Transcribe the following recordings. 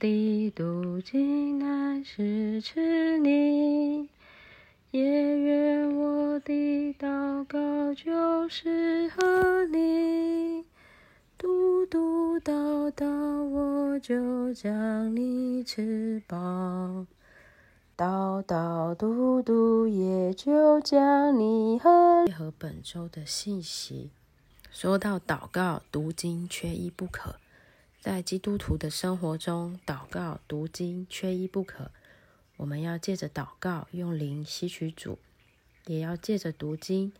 的读经乃是吃你，也愿我的祷告就是和你。读读叨叨，我就将你吃饱；叨叨读读，也就将你和。配合本周的信息，说到祷告、读经，缺一不可。在基督徒的生活中，祷告、读经缺一不可。我们要借着祷告用灵吸取主，也要借着读经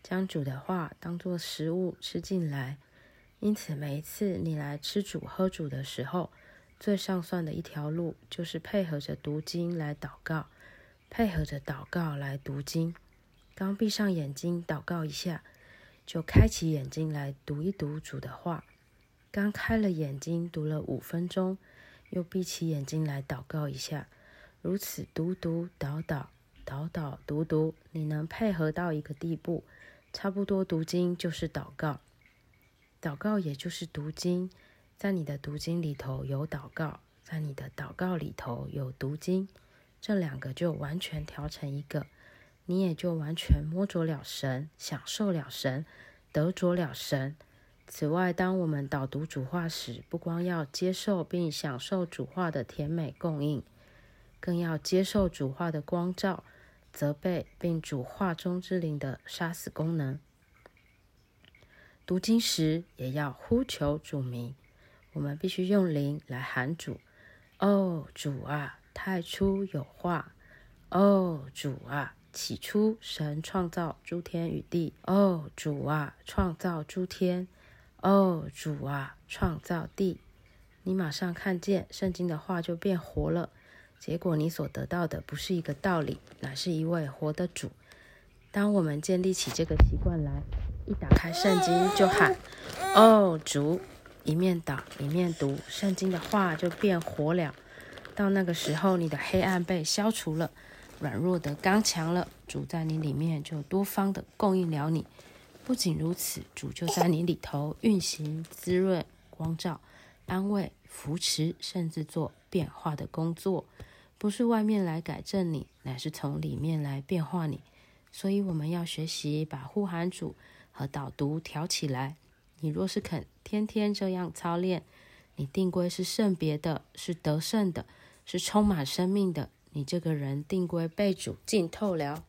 将主的话当作食物吃进来。因此，每一次你来吃主、喝主的时候，最上算的一条路就是配合着读经来祷告，配合着祷告来读经。刚闭上眼睛祷告一下，就开启眼睛来读一读主的话。刚开了眼睛，读了五分钟，又闭起眼睛来祷告一下，如此读读祷祷祷祷读读，你能配合到一个地步，差不多读经就是祷告，祷告也就是读经，在你的读经里头有祷告，在你的祷告里头有读经，这两个就完全调成一个，你也就完全摸着了神，享受了神，得着了神。此外，当我们导读主话时，不光要接受并享受主话的甜美供应，更要接受主话的光照、责备，并主话中之灵的杀死功能。读经时也要呼求主名，我们必须用灵来喊主：“哦，主啊，太初有话；哦，主啊，起初神创造诸天与地；哦，主啊，创造诸天。”哦，主啊，创造地，你马上看见圣经的话就变活了。结果你所得到的不是一个道理，乃是一位活的主。当我们建立起这个习惯来，一打开圣经就喊“哦，主”，一面祷一面读圣经的话就变活了。到那个时候，你的黑暗被消除了，软弱的刚强了，主在你里面就多方的供应了你。不仅如此，主就在你里头运行、滋润、光照、安慰、扶持，甚至做变化的工作。不是外面来改正你，乃是从里面来变化你。所以我们要学习把呼喊主和导读调起来。你若是肯天天这样操练，你定规是圣别的，是得胜的，是充满生命的。你这个人定规被主浸透了。